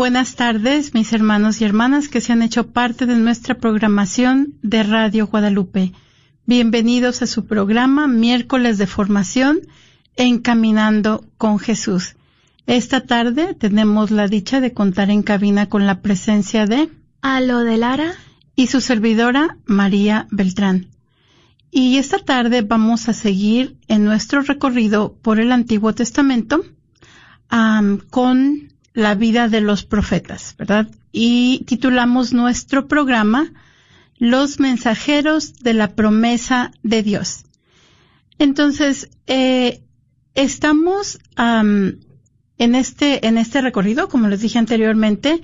Buenas tardes, mis hermanos y hermanas que se han hecho parte de nuestra programación de Radio Guadalupe. Bienvenidos a su programa Miércoles de Formación Encaminando con Jesús. Esta tarde tenemos la dicha de contar en cabina con la presencia de A lo de Lara, y su servidora María Beltrán. Y esta tarde vamos a seguir en nuestro recorrido por el Antiguo Testamento am, con la vida de los profetas, ¿verdad? Y titulamos nuestro programa Los mensajeros de la promesa de Dios. Entonces, eh, estamos am, en este en este recorrido, como les dije anteriormente,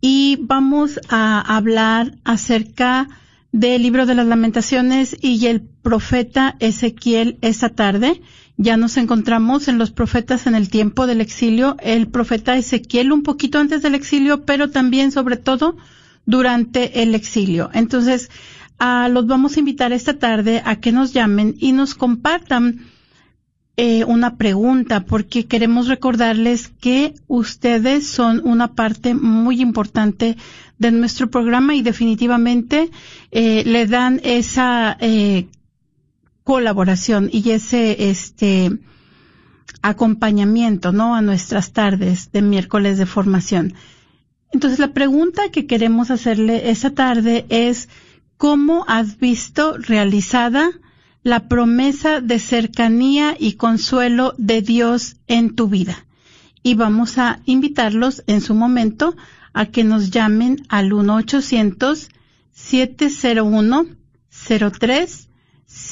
y vamos a hablar acerca del libro de las lamentaciones y el profeta Ezequiel esta tarde. Ya nos encontramos en los profetas en el tiempo del exilio, el profeta Ezequiel un poquito antes del exilio, pero también sobre todo durante el exilio. Entonces, ah, los vamos a invitar esta tarde a que nos llamen y nos compartan eh, una pregunta, porque queremos recordarles que ustedes son una parte muy importante de nuestro programa y definitivamente eh, le dan esa eh, colaboración y ese este acompañamiento, ¿no? A nuestras tardes de miércoles de formación. Entonces la pregunta que queremos hacerle esa tarde es cómo has visto realizada la promesa de cercanía y consuelo de Dios en tu vida. Y vamos a invitarlos en su momento a que nos llamen al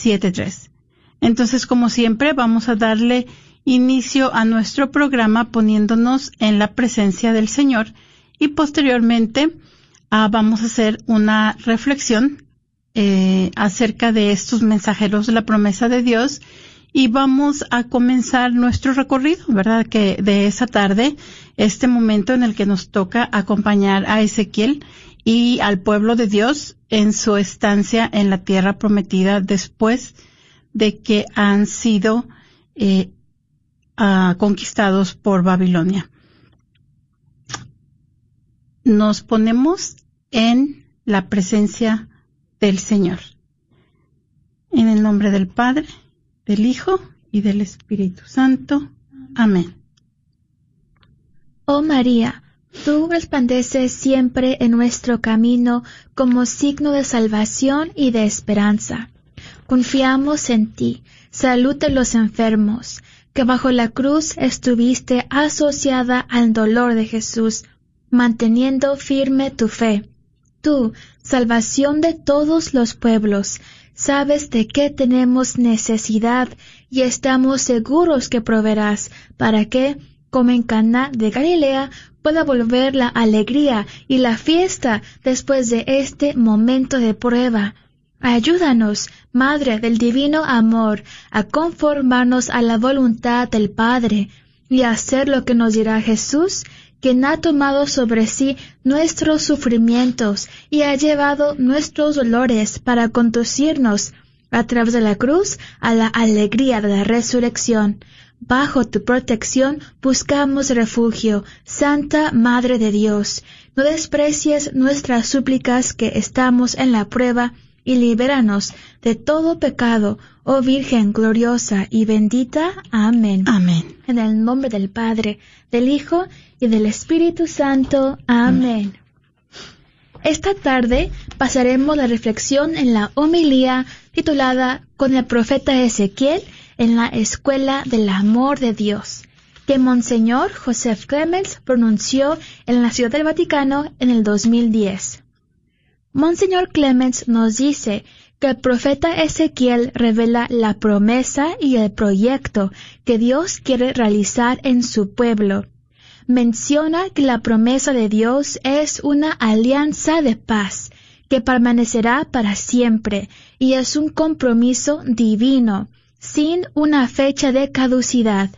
1-800-701-0373. Entonces, como siempre, vamos a darle inicio a nuestro programa poniéndonos en la presencia del Señor y posteriormente ah, vamos a hacer una reflexión eh, acerca de estos mensajeros de la promesa de Dios y vamos a comenzar nuestro recorrido, ¿verdad? Que de esa tarde, este momento en el que nos toca acompañar a Ezequiel y al pueblo de Dios en su estancia en la tierra prometida después de que han sido eh, ah, conquistados por Babilonia. Nos ponemos en la presencia del Señor. En el nombre del Padre, del Hijo y del Espíritu Santo. Amén. Oh María, tú resplandeces siempre en nuestro camino como signo de salvación y de esperanza. Confiamos en ti, salud de los enfermos, que bajo la cruz estuviste asociada al dolor de Jesús, manteniendo firme tu fe. Tú, salvación de todos los pueblos, sabes de qué tenemos necesidad y estamos seguros que proveerás para que, como en Cana de Galilea, pueda volver la alegría y la fiesta después de este momento de prueba. Ayúdanos, Madre del Divino Amor, a conformarnos a la voluntad del Padre y a hacer lo que nos dirá Jesús quien ha tomado sobre sí nuestros sufrimientos y ha llevado nuestros dolores para conducirnos a través de la cruz a la alegría de la resurrección. Bajo tu protección buscamos refugio, Santa Madre de Dios. No desprecies nuestras súplicas que estamos en la prueba y libéranos de todo pecado, oh Virgen gloriosa y bendita. Amén. Amén. En el nombre del Padre, del Hijo y del Espíritu Santo. Amén. Esta tarde pasaremos la reflexión en la homilía titulada Con el profeta Ezequiel en la Escuela del Amor de Dios, que Monseñor Joseph Clemens pronunció en la Ciudad del Vaticano en el 2010. Monseñor Clemens nos dice que el profeta Ezequiel revela la promesa y el proyecto que Dios quiere realizar en su pueblo. Menciona que la promesa de Dios es una alianza de paz que permanecerá para siempre y es un compromiso divino, sin una fecha de caducidad.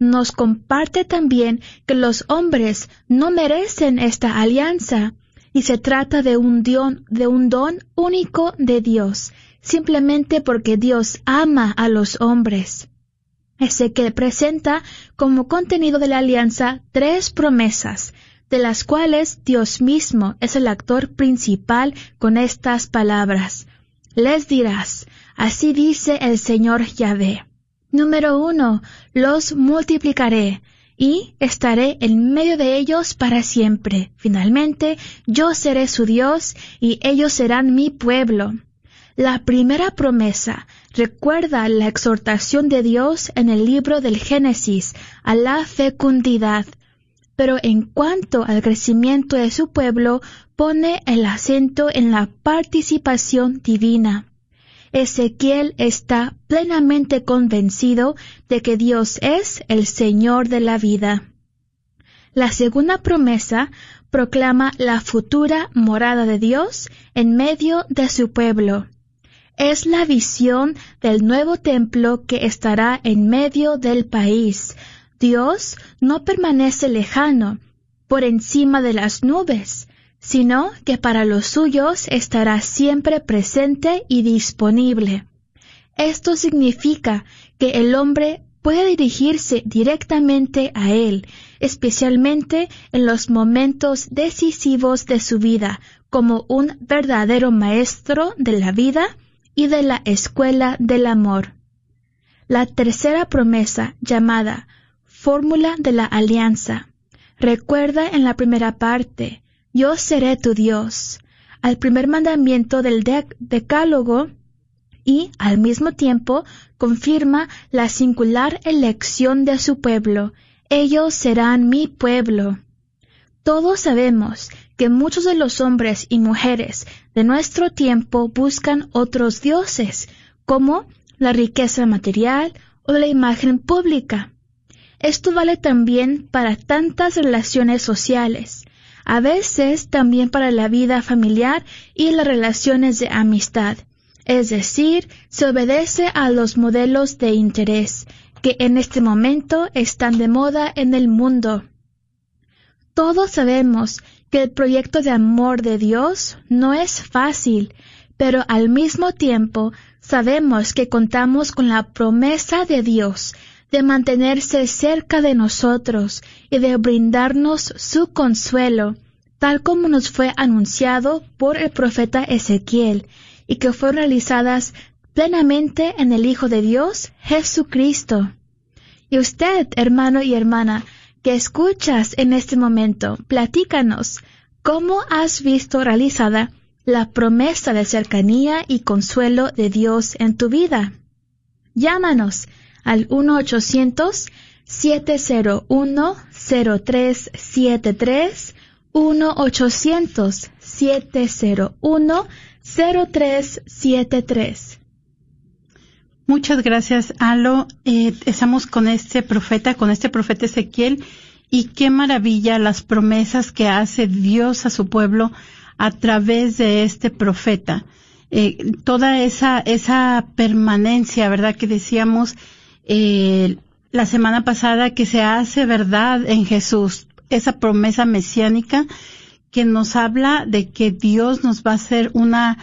Nos comparte también que los hombres no merecen esta alianza, y se trata de un, don, de un don único de Dios, simplemente porque Dios ama a los hombres. que presenta como contenido de la alianza tres promesas, de las cuales Dios mismo es el actor principal con estas palabras. Les dirás, así dice el Señor Yahvé. Número uno, los multiplicaré y estaré en medio de ellos para siempre. Finalmente, yo seré su Dios y ellos serán mi pueblo. La primera promesa recuerda la exhortación de Dios en el libro del Génesis a la fecundidad, pero en cuanto al crecimiento de su pueblo, pone el acento en la participación divina. Ezequiel está plenamente convencido de que Dios es el Señor de la vida. La segunda promesa proclama la futura morada de Dios en medio de su pueblo. Es la visión del nuevo templo que estará en medio del país. Dios no permanece lejano, por encima de las nubes, sino que para los suyos estará siempre presente y disponible. Esto significa que el hombre puede dirigirse directamente a Él, especialmente en los momentos decisivos de su vida, como un verdadero maestro de la vida y de la escuela del amor. La tercera promesa, llamada Fórmula de la Alianza, recuerda en la primera parte, yo seré tu Dios. al primer mandamiento del decálogo y, al mismo tiempo, confirma la singular elección de su pueblo. Ellos serán mi pueblo. Todos sabemos que muchos de los hombres y mujeres de nuestro tiempo buscan otros dioses, como la riqueza material o la imagen pública. Esto vale también para tantas relaciones sociales, a veces también para la vida familiar y las relaciones de amistad. Es decir, se obedece a los modelos de interés que en este momento están de moda en el mundo. Todos sabemos que el proyecto de amor de Dios no es fácil, pero al mismo tiempo sabemos que contamos con la promesa de Dios de mantenerse cerca de nosotros y de brindarnos su consuelo, tal como nos fue anunciado por el profeta Ezequiel, y que fueron realizadas plenamente en el Hijo de Dios, Jesucristo. Y usted, hermano y hermana, que escuchas en este momento, platícanos cómo has visto realizada la promesa de cercanía y consuelo de Dios en tu vida. Llámanos al 1-800-701-0373, 1-800-701-0373. Muchas gracias, Alo. Eh, estamos con este profeta, con este profeta Ezequiel, y qué maravilla las promesas que hace Dios a su pueblo a través de este profeta. Eh, toda esa, esa permanencia, ¿verdad? Que decíamos eh, la semana pasada que se hace verdad en Jesús, esa promesa mesiánica que nos habla de que Dios nos va a hacer una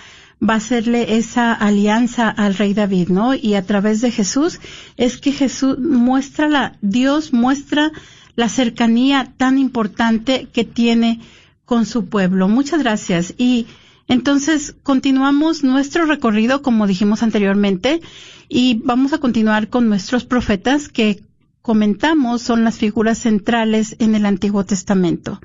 va a hacerle esa alianza al rey David, ¿no? Y a través de Jesús es que Jesús muestra la, Dios muestra la cercanía tan importante que tiene con su pueblo. Muchas gracias. Y entonces continuamos nuestro recorrido, como dijimos anteriormente, y vamos a continuar con nuestros profetas que comentamos son las figuras centrales en el Antiguo Testamento.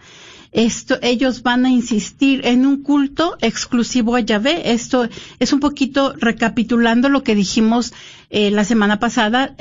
Esto, ellos van a insistir en un culto exclusivo a Yahvé. Esto es un poquito recapitulando lo que dijimos eh, la semana pasada.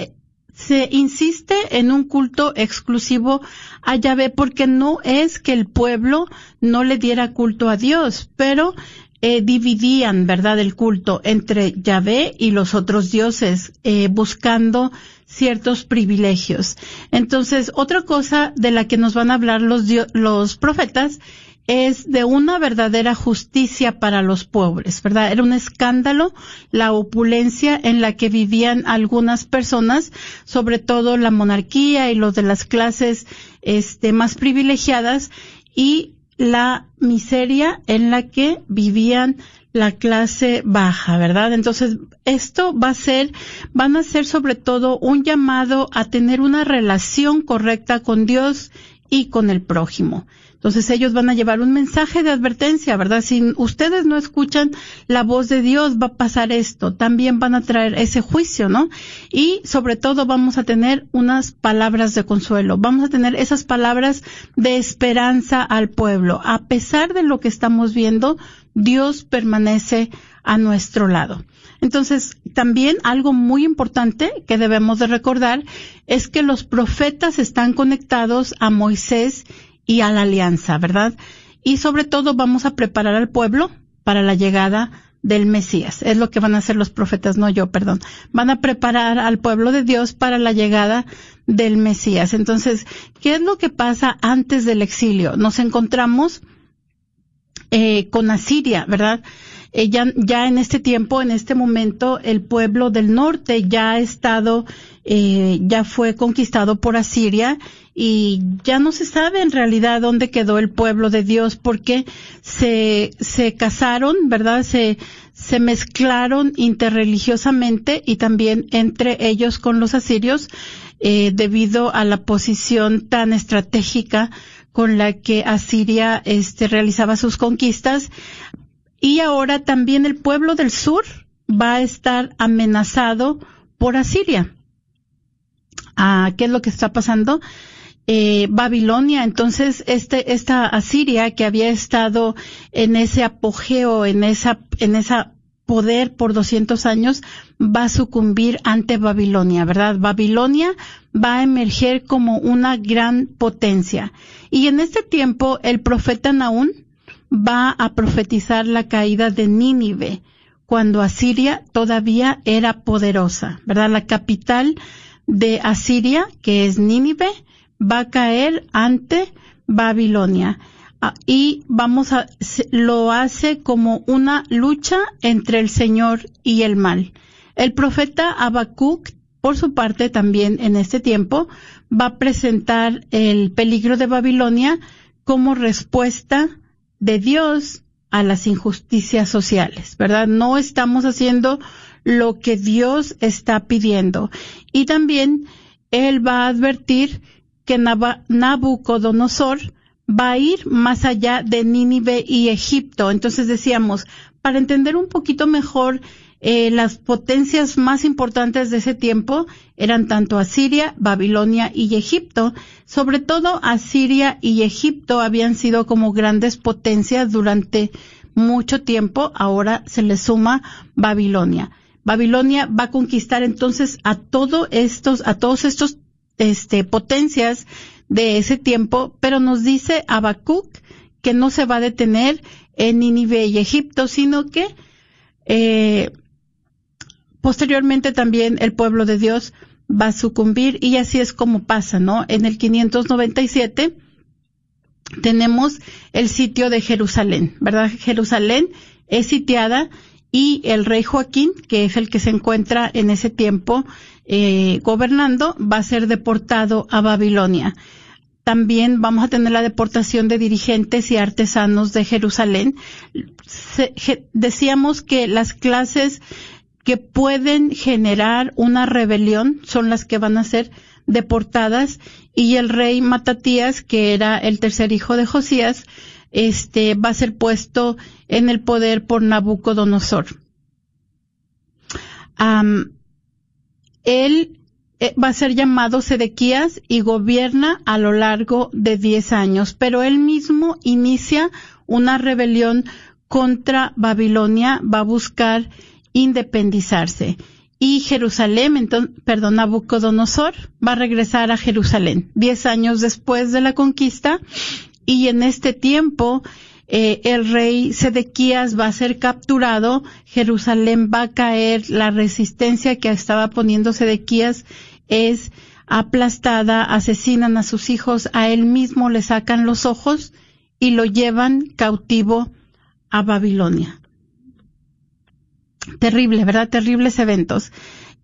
Se insiste en un culto exclusivo a Yahvé porque no es que el pueblo no le diera culto a Dios, pero eh, dividían, ¿verdad?, el culto entre Yahvé y los otros dioses, eh, buscando ciertos privilegios. Entonces, otra cosa de la que nos van a hablar los, los profetas es de una verdadera justicia para los pobres, ¿verdad? Era un escándalo la opulencia en la que vivían algunas personas, sobre todo la monarquía y los de las clases este, más privilegiadas y la miseria en la que vivían la clase baja, ¿verdad? Entonces, esto va a ser, van a ser sobre todo un llamado a tener una relación correcta con Dios y con el prójimo. Entonces ellos van a llevar un mensaje de advertencia, ¿verdad? Si ustedes no escuchan la voz de Dios, va a pasar esto. También van a traer ese juicio, ¿no? Y sobre todo vamos a tener unas palabras de consuelo. Vamos a tener esas palabras de esperanza al pueblo. A pesar de lo que estamos viendo, Dios permanece a nuestro lado. Entonces, también algo muy importante que debemos de recordar es que los profetas están conectados a Moisés y a la alianza, ¿verdad? Y sobre todo vamos a preparar al pueblo para la llegada del Mesías. Es lo que van a hacer los profetas, no yo, perdón. Van a preparar al pueblo de Dios para la llegada del Mesías. Entonces, ¿qué es lo que pasa antes del exilio? Nos encontramos eh, con Asiria, ¿verdad? Eh, ya, ya, en este tiempo, en este momento, el pueblo del norte ya ha estado, eh, ya fue conquistado por Asiria y ya no se sabe en realidad dónde quedó el pueblo de Dios porque se, se casaron, ¿verdad? Se, se mezclaron interreligiosamente y también entre ellos con los asirios eh, debido a la posición tan estratégica con la que Asiria este, realizaba sus conquistas. Y ahora también el pueblo del sur va a estar amenazado por Asiria. Ah, ¿Qué es lo que está pasando? Eh, Babilonia. Entonces, este, esta Asiria que había estado en ese apogeo, en esa, en esa poder por 200 años, va a sucumbir ante Babilonia, ¿verdad? Babilonia va a emerger como una gran potencia. Y en este tiempo, el profeta Naún va a profetizar la caída de Nínive, cuando Asiria todavía era poderosa, ¿verdad? La capital de Asiria, que es Nínive, va a caer ante Babilonia. Ah, y vamos a, lo hace como una lucha entre el Señor y el mal. El profeta Habacuc, por su parte, también en este tiempo, va a presentar el peligro de Babilonia como respuesta de Dios a las injusticias sociales, ¿verdad? No estamos haciendo lo que Dios está pidiendo. Y también él va a advertir que Nabucodonosor va a ir más allá de Nínive y Egipto. Entonces decíamos, para entender un poquito mejor eh, las potencias más importantes de ese tiempo eran tanto Asiria, Babilonia y Egipto. Sobre todo Asiria y Egipto habían sido como grandes potencias durante mucho tiempo. Ahora se le suma Babilonia. Babilonia va a conquistar entonces a todos estos, a todos estos, este, potencias de ese tiempo, pero nos dice Habacuc que no se va a detener en Nínive y Egipto, sino que eh, posteriormente también el pueblo de Dios va a sucumbir y así es como pasa, ¿no? En el 597 tenemos el sitio de Jerusalén, ¿verdad? Jerusalén es sitiada y el rey Joaquín, que es el que se encuentra en ese tiempo eh, gobernando, va a ser deportado a Babilonia. También vamos a tener la deportación de dirigentes y artesanos de Jerusalén. decíamos que las clases que pueden generar una rebelión son las que van a ser deportadas y el rey Matatías, que era el tercer hijo de Josías, este va a ser puesto en el poder por Nabucodonosor. Él eh, va a ser llamado Sedequías y gobierna a lo largo de diez años, pero él mismo inicia una rebelión contra Babilonia, va a buscar independizarse. Y Jerusalén, entonces, perdón, Nabucodonosor va a regresar a Jerusalén diez años después de la conquista y en este tiempo eh, el rey Sedequías va a ser capturado, Jerusalén va a caer, la resistencia que estaba poniendo Sedequías es aplastada, asesinan a sus hijos, a él mismo le sacan los ojos y lo llevan cautivo a Babilonia. Terrible, ¿verdad? Terribles eventos.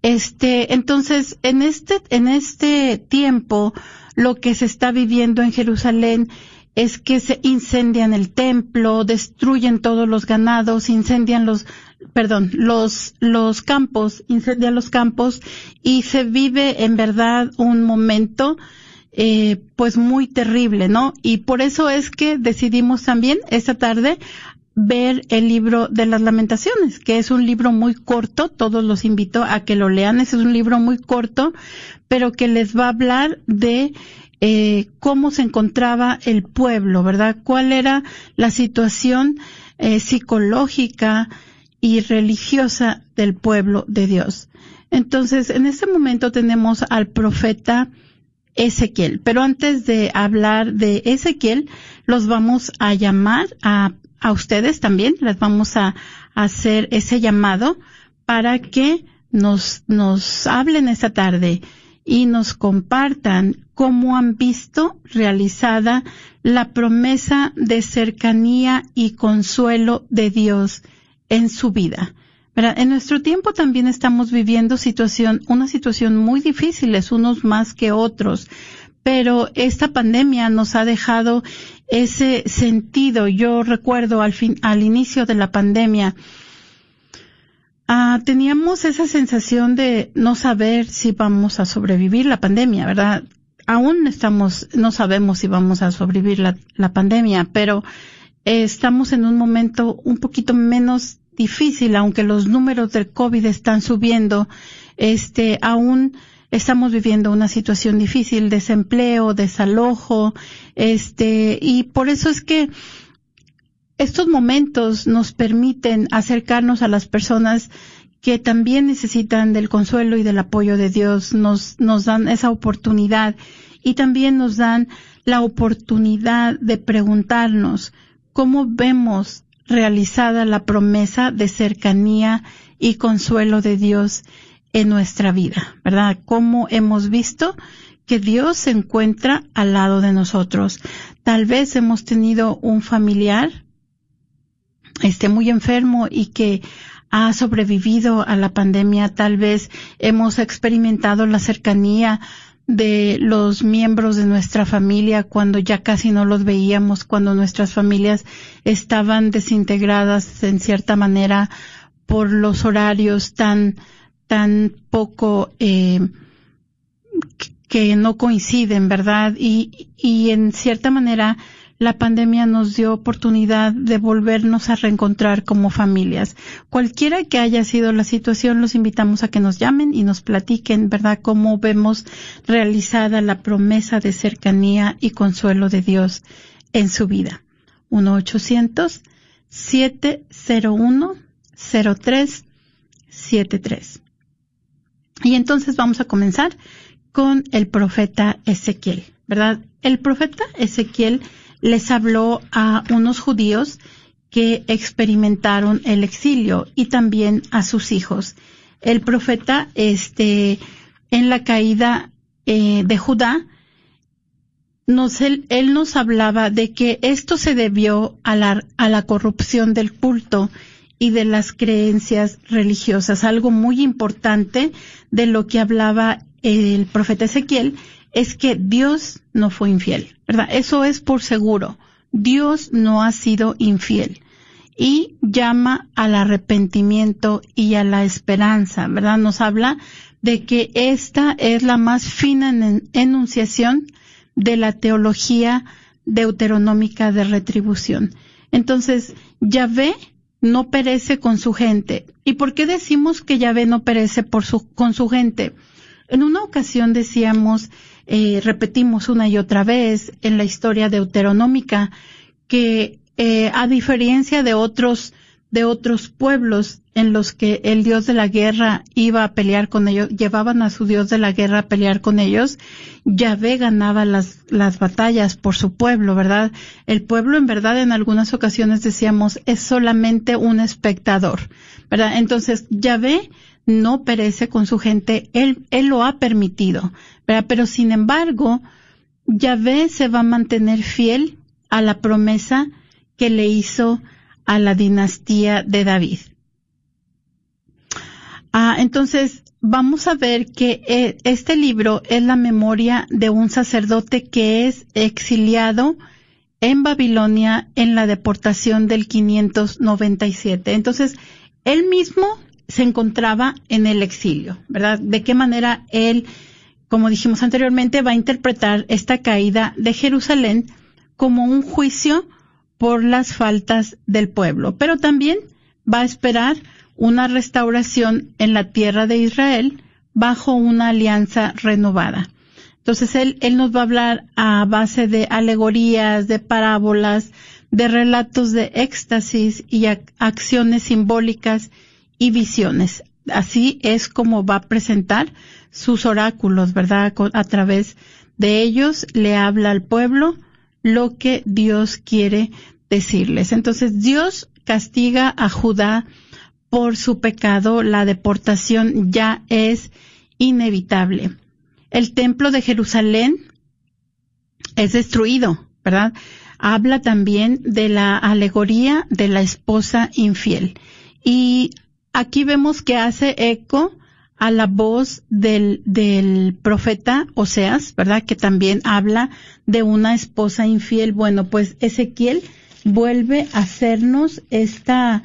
Este, entonces, en este, en este tiempo, lo que se está viviendo en Jerusalén es que se incendian el templo, destruyen todos los ganados, incendian los, perdón, los, los campos, incendian los campos y se vive en verdad un momento eh, pues muy terrible, ¿no? Y por eso es que decidimos también esta tarde ver el libro de las lamentaciones, que es un libro muy corto, todos los invito a que lo lean, es un libro muy corto, pero que les va a hablar de eh, cómo se encontraba el pueblo, ¿verdad? ¿Cuál era la situación eh, psicológica y religiosa del pueblo de Dios? Entonces, en este momento tenemos al profeta Ezequiel, pero antes de hablar de Ezequiel, los vamos a llamar a, a ustedes también, les vamos a, a hacer ese llamado para que nos, nos hablen esta tarde y nos compartan cómo han visto realizada la promesa de cercanía y consuelo de Dios en su vida. En nuestro tiempo también estamos viviendo situación, una situación muy difícil, unos más que otros, pero esta pandemia nos ha dejado ese sentido. Yo recuerdo al fin, al inicio de la pandemia, Ah, teníamos esa sensación de no saber si vamos a sobrevivir la pandemia, ¿verdad? Aún estamos, no sabemos si vamos a sobrevivir la, la pandemia, pero eh, estamos en un momento un poquito menos difícil, aunque los números del COVID están subiendo, este, aún estamos viviendo una situación difícil, desempleo, desalojo, este, y por eso es que estos momentos nos permiten acercarnos a las personas que también necesitan del consuelo y del apoyo de Dios, nos, nos dan esa oportunidad y también nos dan la oportunidad de preguntarnos cómo vemos realizada la promesa de cercanía y consuelo de Dios en nuestra vida, ¿verdad? Cómo hemos visto que Dios se encuentra al lado de nosotros. Tal vez hemos tenido un familiar esté muy enfermo y que ha sobrevivido a la pandemia, tal vez hemos experimentado la cercanía de los miembros de nuestra familia cuando ya casi no los veíamos, cuando nuestras familias estaban desintegradas en cierta manera por los horarios tan tan poco eh, que no coinciden, ¿verdad? Y, y en cierta manera la pandemia nos dio oportunidad de volvernos a reencontrar como familias. Cualquiera que haya sido la situación, los invitamos a que nos llamen y nos platiquen, ¿verdad?, cómo vemos realizada la promesa de cercanía y consuelo de Dios en su vida. 1-800-701-0373. Y entonces vamos a comenzar con el profeta Ezequiel, ¿verdad? El profeta Ezequiel les habló a unos judíos que experimentaron el exilio y también a sus hijos. El profeta, este, en la caída eh, de Judá, nos, él, él, nos hablaba de que esto se debió a la, a la corrupción del culto y de las creencias religiosas. Algo muy importante de lo que hablaba el profeta Ezequiel es que Dios no fue infiel, ¿verdad? Eso es por seguro. Dios no ha sido infiel y llama al arrepentimiento y a la esperanza, ¿verdad? Nos habla de que esta es la más fina enunciación de la teología deuteronómica de retribución. Entonces, Yahvé no perece con su gente. ¿Y por qué decimos que Yahvé no perece con su gente? En una ocasión decíamos eh, repetimos una y otra vez en la historia deuteronómica que eh, a diferencia de otros de otros pueblos en los que el dios de la guerra iba a pelear con ellos, llevaban a su dios de la guerra a pelear con ellos, Yahvé ganaba las, las batallas por su pueblo, ¿verdad? El pueblo en verdad en algunas ocasiones decíamos es solamente un espectador, ¿verdad? Entonces Yahvé no perece con su gente, él, él lo ha permitido, pero sin embargo, Yahvé se va a mantener fiel a la promesa que le hizo a la dinastía de David. Ah, entonces, vamos a ver que eh, este libro es la memoria de un sacerdote que es exiliado en Babilonia en la deportación del 597. Entonces, él mismo se encontraba en el exilio, ¿verdad? De qué manera él como dijimos anteriormente, va a interpretar esta caída de Jerusalén como un juicio por las faltas del pueblo, pero también va a esperar una restauración en la tierra de Israel bajo una alianza renovada. Entonces él, él nos va a hablar a base de alegorías, de parábolas, de relatos de éxtasis y acciones simbólicas y visiones. Así es como va a presentar sus oráculos, ¿verdad? A través de ellos le habla al pueblo lo que Dios quiere decirles. Entonces Dios castiga a Judá por su pecado, la deportación ya es inevitable. El templo de Jerusalén es destruido, ¿verdad? Habla también de la alegoría de la esposa infiel. Y aquí vemos que hace eco a la voz del, del profeta Oseas, ¿verdad? Que también habla de una esposa infiel. Bueno, pues Ezequiel vuelve a hacernos esta,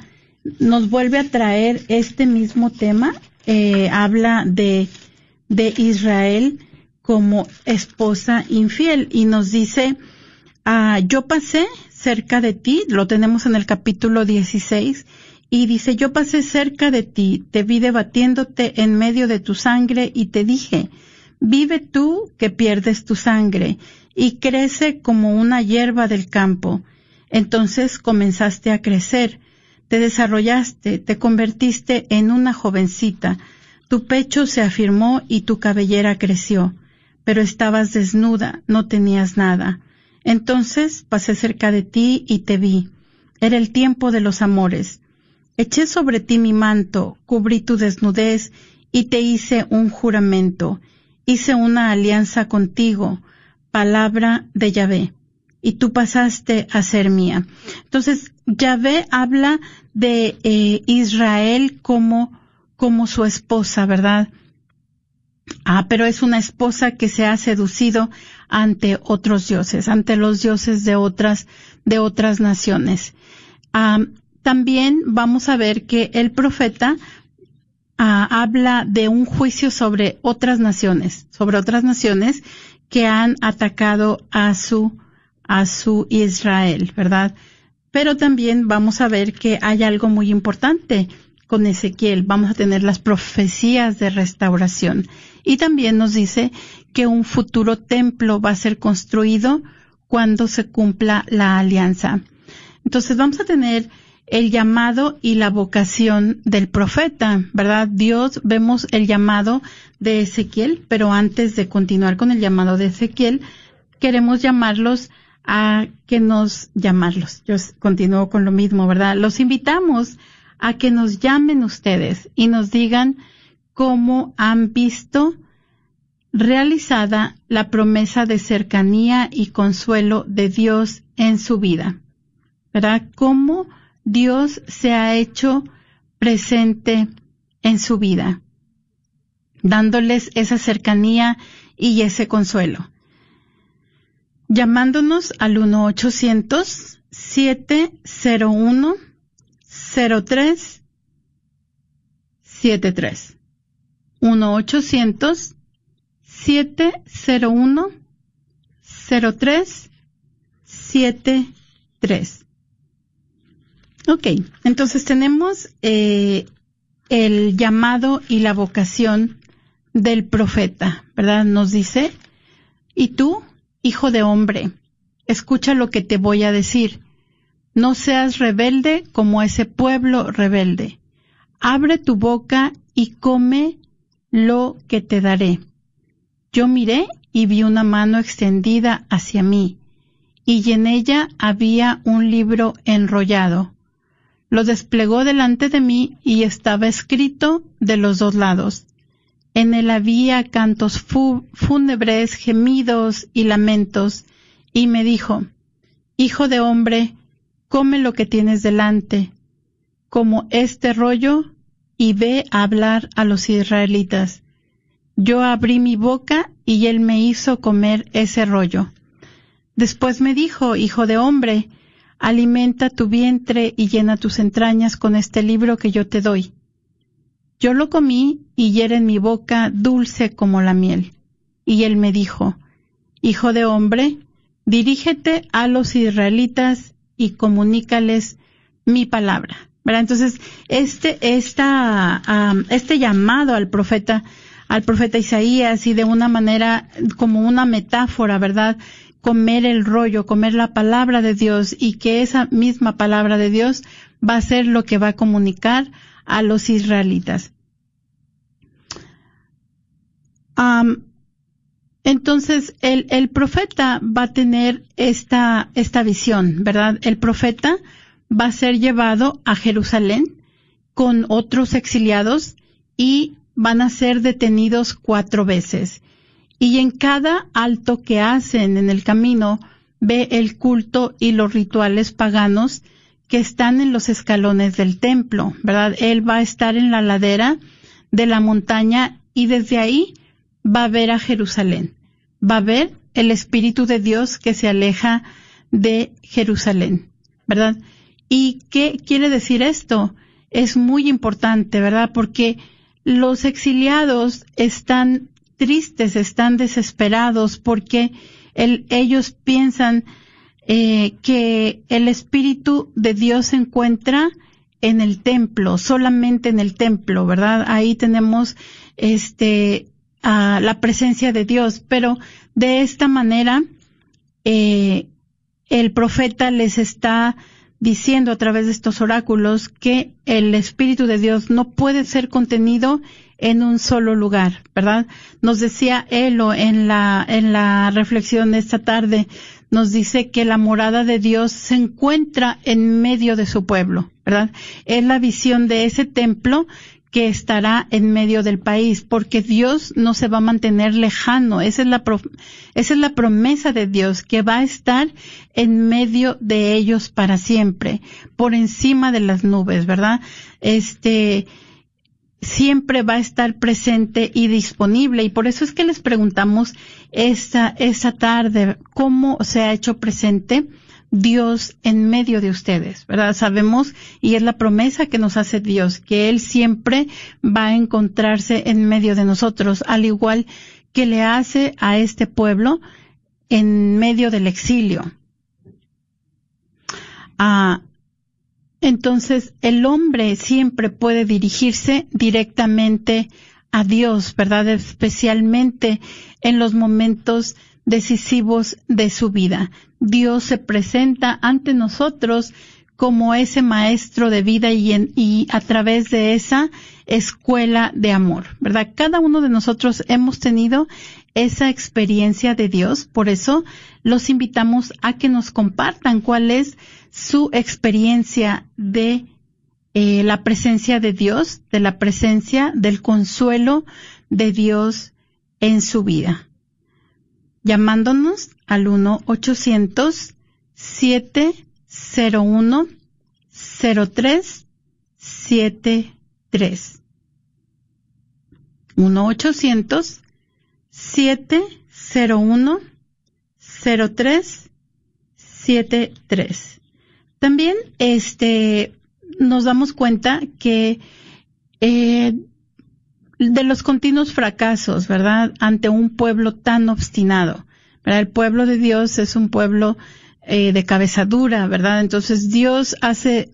nos vuelve a traer este mismo tema. Eh, habla de, de Israel como esposa infiel y nos dice, ah, yo pasé cerca de ti, lo tenemos en el capítulo 16, y dice, yo pasé cerca de ti, te vi debatiéndote en medio de tu sangre y te dije, Vive tú que pierdes tu sangre y crece como una hierba del campo. Entonces comenzaste a crecer, te desarrollaste, te convertiste en una jovencita, tu pecho se afirmó y tu cabellera creció, pero estabas desnuda, no tenías nada. Entonces pasé cerca de ti y te vi. Era el tiempo de los amores. Eché sobre ti mi manto, cubrí tu desnudez y te hice un juramento. Hice una alianza contigo, palabra de Yahvé. Y tú pasaste a ser mía. Entonces, Yahvé habla de eh, Israel como como su esposa, ¿verdad? Ah, pero es una esposa que se ha seducido ante otros dioses, ante los dioses de otras, de otras naciones. Ah, también vamos a ver que el profeta ah, habla de un juicio sobre otras naciones, sobre otras naciones que han atacado a su, a su Israel, ¿verdad? Pero también vamos a ver que hay algo muy importante con Ezequiel. Vamos a tener las profecías de restauración. Y también nos dice que un futuro templo va a ser construido cuando se cumpla la alianza. Entonces vamos a tener el llamado y la vocación del profeta, ¿verdad? Dios, vemos el llamado de Ezequiel, pero antes de continuar con el llamado de Ezequiel, queremos llamarlos a que nos llamarlos. Yo continúo con lo mismo, ¿verdad? Los invitamos a que nos llamen ustedes y nos digan cómo han visto realizada la promesa de cercanía y consuelo de Dios en su vida. ¿Verdad? Cómo Dios se ha hecho presente en su vida, dándoles esa cercanía y ese consuelo. Llamándonos al 1-800-701 03 73 1 800 701 03 73 Ok, entonces tenemos eh, el llamado y la vocación del profeta, ¿verdad? Nos dice, y tú, hijo de hombre, escucha lo que te voy a decir no seas rebelde como ese pueblo rebelde. Abre tu boca y come lo que te daré. Yo miré y vi una mano extendida hacia mí, y en ella había un libro enrollado. Lo desplegó delante de mí y estaba escrito de los dos lados. En él había cantos fúnebres, gemidos y lamentos, y me dijo, Hijo de hombre, come lo que tienes delante, como este rollo, y ve a hablar a los israelitas. Yo abrí mi boca y él me hizo comer ese rollo. Después me dijo, Hijo de hombre, alimenta tu vientre y llena tus entrañas con este libro que yo te doy. Yo lo comí y era en mi boca dulce como la miel. Y él me dijo, Hijo de hombre, dirígete a los israelitas y comunícales mi palabra. Entonces, este, esta, este llamado al profeta, al profeta Isaías y de una manera como una metáfora, ¿verdad? Comer el rollo, comer la palabra de Dios y que esa misma palabra de Dios va a ser lo que va a comunicar a los israelitas. Entonces, el, el, profeta va a tener esta, esta visión, ¿verdad? El profeta va a ser llevado a Jerusalén con otros exiliados y van a ser detenidos cuatro veces. Y en cada alto que hacen en el camino, ve el culto y los rituales paganos que están en los escalones del templo, ¿verdad? Él va a estar en la ladera de la montaña y desde ahí va a ver a Jerusalén, va a ver el Espíritu de Dios que se aleja de Jerusalén, ¿verdad? ¿Y qué quiere decir esto? Es muy importante, ¿verdad? Porque los exiliados están tristes, están desesperados porque ellos piensan eh, que el Espíritu de Dios se encuentra en el templo, solamente en el templo, ¿verdad? Ahí tenemos este la presencia de Dios, pero de esta manera eh, el profeta les está diciendo a través de estos oráculos que el Espíritu de Dios no puede ser contenido en un solo lugar, ¿verdad? Nos decía Elo en la, en la reflexión de esta tarde, nos dice que la morada de Dios se encuentra en medio de su pueblo, ¿verdad? Es la visión de ese templo que estará en medio del país, porque Dios no se va a mantener lejano. Esa es la, esa es la promesa de Dios, que va a estar en medio de ellos para siempre, por encima de las nubes, ¿verdad? Este, siempre va a estar presente y disponible. Y por eso es que les preguntamos esta, esta tarde, ¿cómo se ha hecho presente? Dios en medio de ustedes, ¿verdad? Sabemos, y es la promesa que nos hace Dios, que Él siempre va a encontrarse en medio de nosotros, al igual que le hace a este pueblo en medio del exilio. Ah, entonces, el hombre siempre puede dirigirse directamente a Dios, ¿verdad? Especialmente en los momentos decisivos de su vida. Dios se presenta ante nosotros como ese maestro de vida y, y a través de esa escuela de amor, ¿verdad? Cada uno de nosotros hemos tenido esa experiencia de Dios, por eso los invitamos a que nos compartan cuál es su experiencia de eh, la presencia de Dios, de la presencia del consuelo de Dios en su vida llamándonos al 1-800-701-0373. 1-800-701-0373. También, este, nos damos cuenta que eh, de los continuos fracasos, ¿verdad? Ante un pueblo tan obstinado. ¿verdad? El pueblo de Dios es un pueblo eh, de cabeza dura, ¿verdad? Entonces Dios hace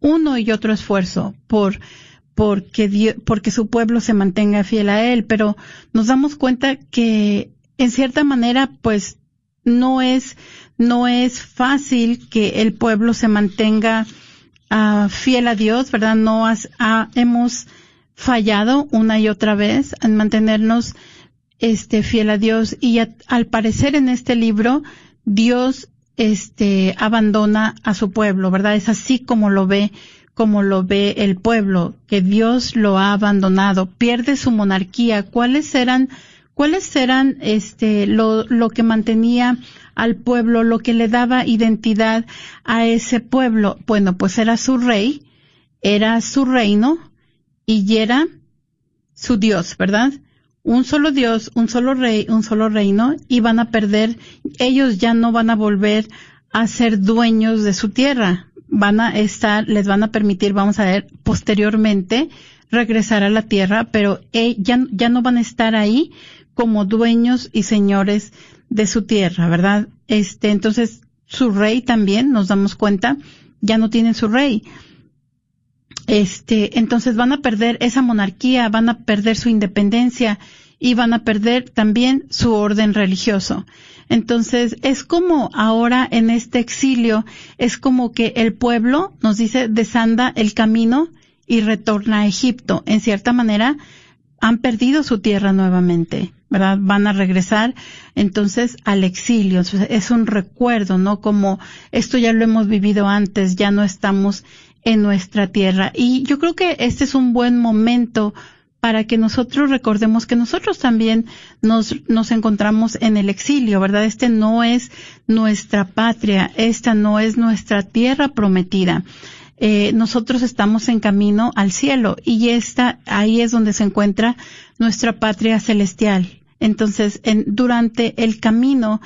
uno y otro esfuerzo por porque, porque su pueblo se mantenga fiel a él, pero nos damos cuenta que en cierta manera, pues no es no es fácil que el pueblo se mantenga uh, fiel a Dios, ¿verdad? No has, hemos fallado una y otra vez en mantenernos este fiel a Dios y al parecer en este libro Dios este abandona a su pueblo, ¿verdad? Es así como lo ve como lo ve el pueblo, que Dios lo ha abandonado, pierde su monarquía. ¿Cuáles eran cuáles eran este lo lo que mantenía al pueblo, lo que le daba identidad a ese pueblo? Bueno, pues era su rey, era su reino, y era su Dios, ¿verdad? Un solo Dios, un solo rey, un solo reino, y van a perder, ellos ya no van a volver a ser dueños de su tierra, van a estar, les van a permitir, vamos a ver, posteriormente regresar a la tierra, pero eh, ya, ya no van a estar ahí como dueños y señores de su tierra, ¿verdad? Este, entonces, su rey también, nos damos cuenta, ya no tienen su rey este, entonces van a perder esa monarquía, van a perder su independencia y van a perder también su orden religioso. Entonces, es como ahora en este exilio, es como que el pueblo, nos dice, desanda el camino y retorna a Egipto. En cierta manera, han perdido su tierra nuevamente, ¿verdad? Van a regresar entonces al exilio. es un recuerdo, ¿no? Como esto ya lo hemos vivido antes, ya no estamos en nuestra tierra. Y yo creo que este es un buen momento para que nosotros recordemos que nosotros también nos, nos encontramos en el exilio, ¿verdad? Este no es nuestra patria, esta no es nuestra tierra prometida. Eh, nosotros estamos en camino al cielo y esta, ahí es donde se encuentra nuestra patria celestial. Entonces, en, durante el camino,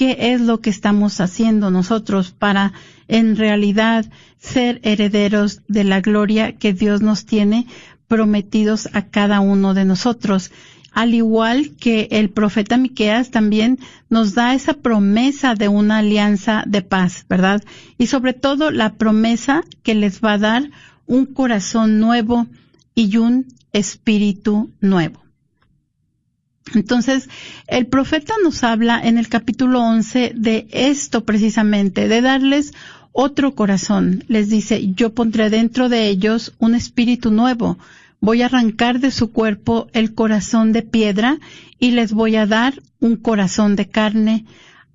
¿qué es lo que estamos haciendo nosotros para en realidad ser herederos de la gloria que Dios nos tiene prometidos a cada uno de nosotros. Al igual que el profeta Miqueas también nos da esa promesa de una alianza de paz, ¿verdad? Y sobre todo la promesa que les va a dar un corazón nuevo y un espíritu nuevo. Entonces, el profeta nos habla en el capítulo 11 de esto precisamente, de darles otro corazón. Les dice, yo pondré dentro de ellos un espíritu nuevo. Voy a arrancar de su cuerpo el corazón de piedra y les voy a dar un corazón de carne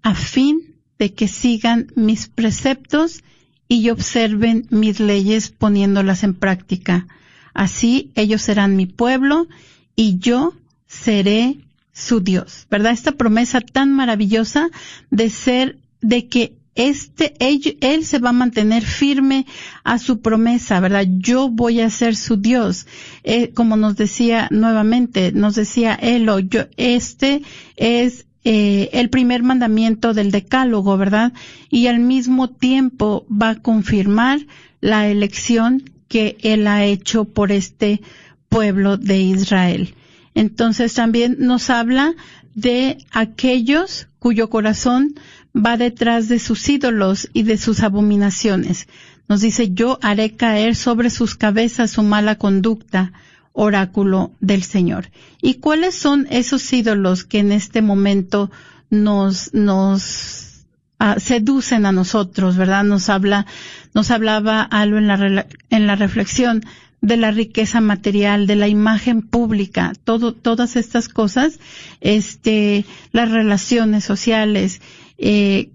a fin de que sigan mis preceptos y observen mis leyes poniéndolas en práctica. Así ellos serán mi pueblo y yo seré su Dios, ¿verdad? Esta promesa tan maravillosa de ser, de que este, él, él, se va a mantener firme a su promesa, ¿verdad? Yo voy a ser su Dios. Eh, como nos decía nuevamente, nos decía Elo, yo, este es eh, el primer mandamiento del decálogo, ¿verdad? Y al mismo tiempo va a confirmar la elección que él ha hecho por este pueblo de Israel. Entonces también nos habla de aquellos cuyo corazón va detrás de sus ídolos y de sus abominaciones. Nos dice, yo haré caer sobre sus cabezas su mala conducta, oráculo del Señor. ¿Y cuáles son esos ídolos que en este momento nos, nos uh, seducen a nosotros, verdad? Nos habla, nos hablaba algo en la, en la reflexión de la riqueza material, de la imagen pública, todo, todas estas cosas, este, las relaciones sociales, eh,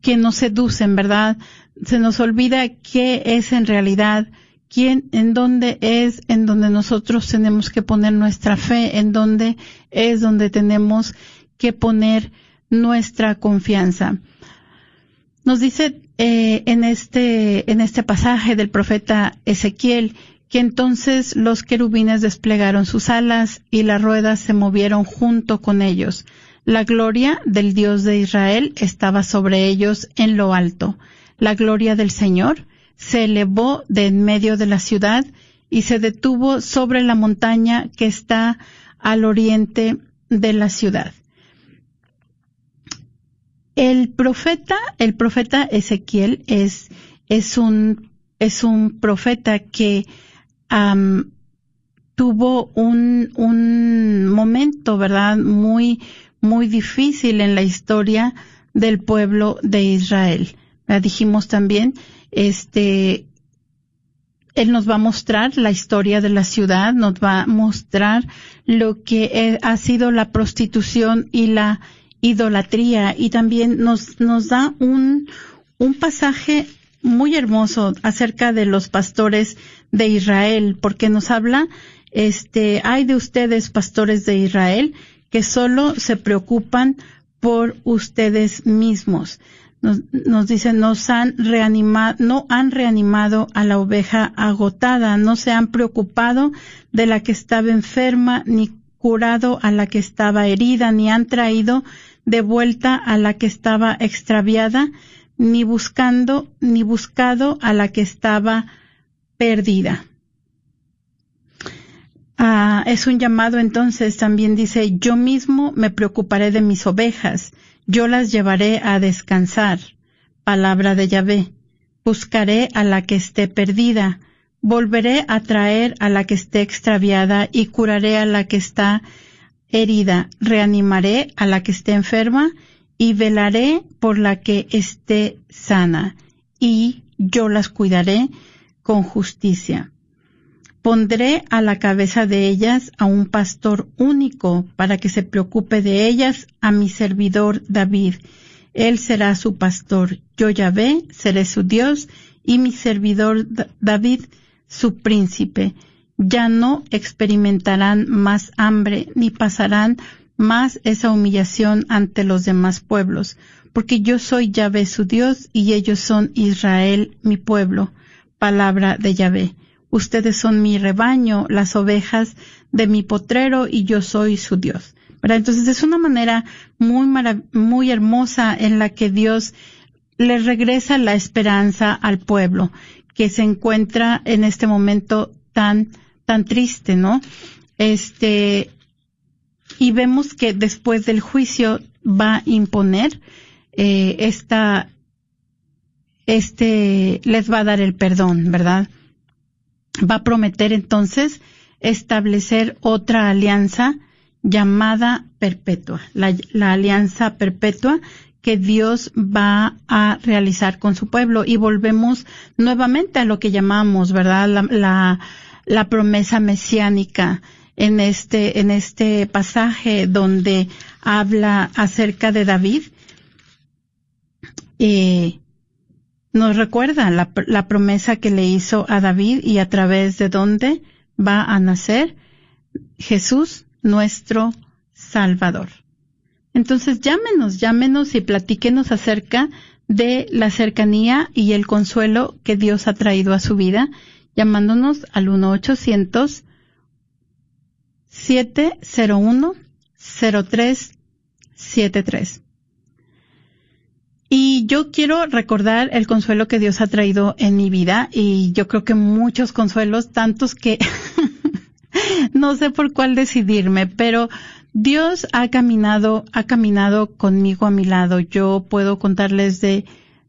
que nos seducen, ¿verdad? Se nos olvida qué es en realidad, quién, en dónde es, en donde nosotros tenemos que poner nuestra fe, en dónde es donde tenemos que poner nuestra confianza. Nos dice eh, en este en este pasaje del profeta Ezequiel que entonces los querubines desplegaron sus alas y las ruedas se movieron junto con ellos. La gloria del Dios de Israel estaba sobre ellos en lo alto. La gloria del Señor se elevó de en medio de la ciudad y se detuvo sobre la montaña que está al oriente de la ciudad. El profeta, el profeta Ezequiel es, es un, es un profeta que um, tuvo un, un momento, ¿verdad? Muy, muy difícil en la historia del pueblo de Israel. Ya dijimos también, este, él nos va a mostrar la historia de la ciudad, nos va a mostrar lo que eh, ha sido la prostitución y la idolatría y también nos, nos da un, un pasaje muy hermoso acerca de los pastores de Israel, porque nos habla, este, hay de ustedes pastores de Israel que solo se preocupan por ustedes mismos. Nos, nos dice, nos han reanimado, no han reanimado a la oveja agotada, no se han preocupado de la que estaba enferma, ni curado a la que estaba herida, ni han traído de vuelta a la que estaba extraviada, ni buscando, ni buscado a la que estaba perdida. Ah, es un llamado entonces, también dice, yo mismo me preocuparé de mis ovejas, yo las llevaré a descansar. Palabra de Yahvé. Buscaré a la que esté perdida, volveré a traer a la que esté extraviada y curaré a la que está herida, reanimaré a la que esté enferma y velaré por la que esté sana, y yo las cuidaré con justicia. Pondré a la cabeza de ellas a un pastor único para que se preocupe de ellas a mi servidor David. Él será su pastor. Yo Yahvé seré su Dios y mi servidor David su príncipe ya no experimentarán más hambre ni pasarán más esa humillación ante los demás pueblos, porque yo soy Yahvé su Dios y ellos son Israel mi pueblo. Palabra de Yahvé. Ustedes son mi rebaño, las ovejas de mi potrero y yo soy su Dios. Entonces es una manera muy, muy hermosa en la que Dios le regresa la esperanza al pueblo que se encuentra en este momento tan tan triste, ¿no? Este, y vemos que después del juicio va a imponer eh, esta, este, les va a dar el perdón, ¿verdad? Va a prometer entonces establecer otra alianza llamada perpetua, la, la alianza perpetua que Dios va a realizar con su pueblo. Y volvemos nuevamente a lo que llamamos, ¿verdad? La, la, la promesa mesiánica en este, en este pasaje donde habla acerca de David. Eh, nos recuerda la, la promesa que le hizo a David y a través de dónde va a nacer Jesús, nuestro Salvador. Entonces llámenos, llámenos y platíquenos acerca de la cercanía y el consuelo que Dios ha traído a su vida, llamándonos al 1-800-701-0373. Y yo quiero recordar el consuelo que Dios ha traído en mi vida y yo creo que muchos consuelos, tantos que no sé por cuál decidirme, pero Dios ha caminado, ha caminado conmigo a mi lado. Yo puedo contarles de,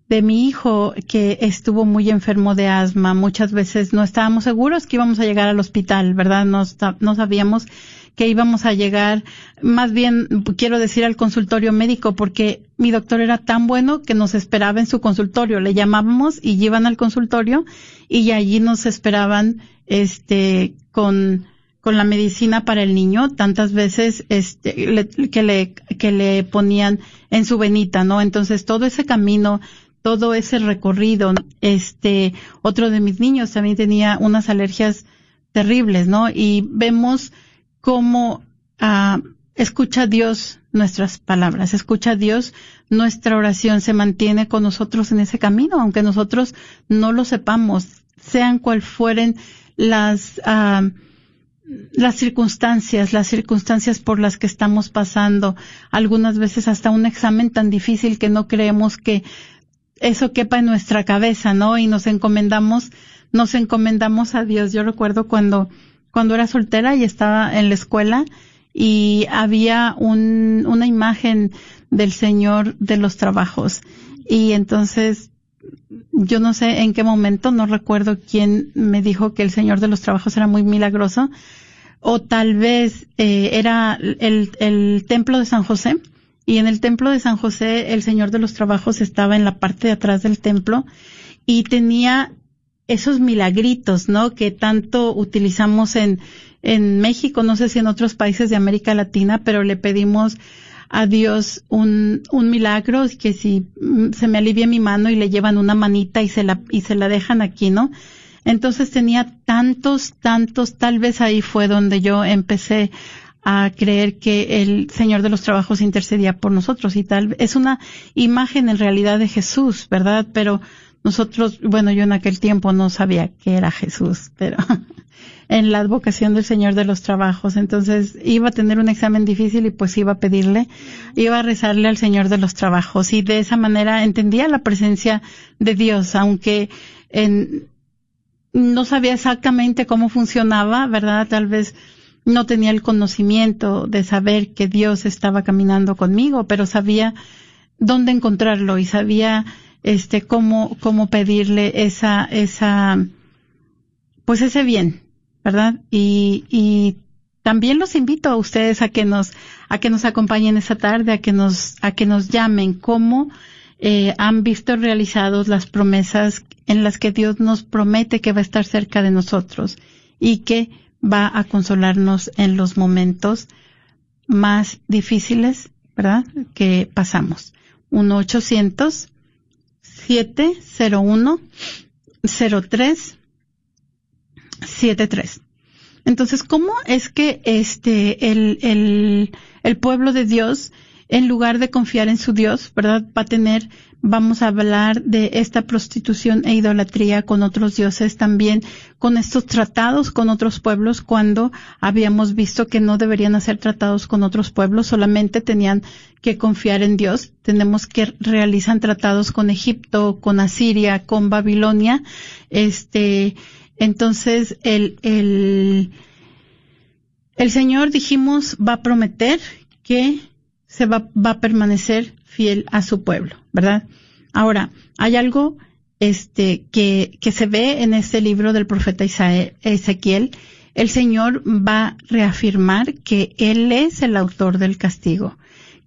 de mi hijo que estuvo muy enfermo de asma. Muchas veces no estábamos seguros que íbamos a llegar al hospital, ¿verdad? No, no sabíamos que íbamos a llegar, más bien quiero decir al consultorio médico, porque mi doctor era tan bueno que nos esperaba en su consultorio. Le llamábamos y iban al consultorio y allí nos esperaban, este, con, con la medicina para el niño, tantas veces este, que, le, que le ponían en su venita, ¿no? Entonces todo ese camino, todo ese recorrido, este, otro de mis niños también tenía unas alergias terribles, ¿no? Y vemos cómo ah, escucha Dios nuestras palabras, escucha Dios nuestra oración, se mantiene con nosotros en ese camino, aunque nosotros no lo sepamos, sean cual fueren las, ah, las circunstancias, las circunstancias por las que estamos pasando, algunas veces hasta un examen tan difícil que no creemos que eso quepa en nuestra cabeza, ¿no? Y nos encomendamos, nos encomendamos a Dios. Yo recuerdo cuando, cuando era soltera y estaba en la escuela y había un, una imagen del Señor de los trabajos. Y entonces, yo no sé en qué momento, no recuerdo quién me dijo que el Señor de los trabajos era muy milagroso, o tal vez eh, era el, templo de San José y en el templo de San José el Señor de los Trabajos estaba en la parte de atrás del templo y tenía esos milagritos, ¿no? Que tanto utilizamos en México, no sé si en otros países de América Latina, pero le pedimos a Dios un, un milagro, que si mm, se me alivia mi mano y le llevan una manita y se la, y se la dejan aquí, ¿no? Entonces tenía tantos, tantos, tal vez ahí fue donde yo empecé a creer que el Señor de los Trabajos intercedía por nosotros y tal. Es una imagen en realidad de Jesús, ¿verdad? Pero nosotros, bueno, yo en aquel tiempo no sabía que era Jesús, pero en la advocación del Señor de los Trabajos. Entonces iba a tener un examen difícil y pues iba a pedirle, iba a rezarle al Señor de los Trabajos y de esa manera entendía la presencia de Dios, aunque en, no sabía exactamente cómo funcionaba, ¿verdad? Tal vez no tenía el conocimiento de saber que Dios estaba caminando conmigo, pero sabía dónde encontrarlo y sabía este cómo cómo pedirle esa esa pues ese bien, ¿verdad? Y y también los invito a ustedes a que nos a que nos acompañen esa tarde, a que nos a que nos llamen cómo eh, han visto realizados las promesas en las que Dios nos promete que va a estar cerca de nosotros y que va a consolarnos en los momentos más difíciles, ¿verdad? Que pasamos. 1-800-701-0373. Entonces, ¿cómo es que este, el, el, el pueblo de Dios en lugar de confiar en su Dios, ¿verdad? Va a tener, vamos a hablar de esta prostitución e idolatría con otros dioses también, con estos tratados con otros pueblos cuando habíamos visto que no deberían hacer tratados con otros pueblos, solamente tenían que confiar en Dios. Tenemos que realizan tratados con Egipto, con Asiria, con Babilonia, este, entonces el, el, el Señor dijimos va a prometer que se va, va a permanecer fiel a su pueblo, ¿verdad? Ahora, hay algo este, que, que se ve en este libro del profeta Ezequiel el Señor va a reafirmar que Él es el autor del castigo,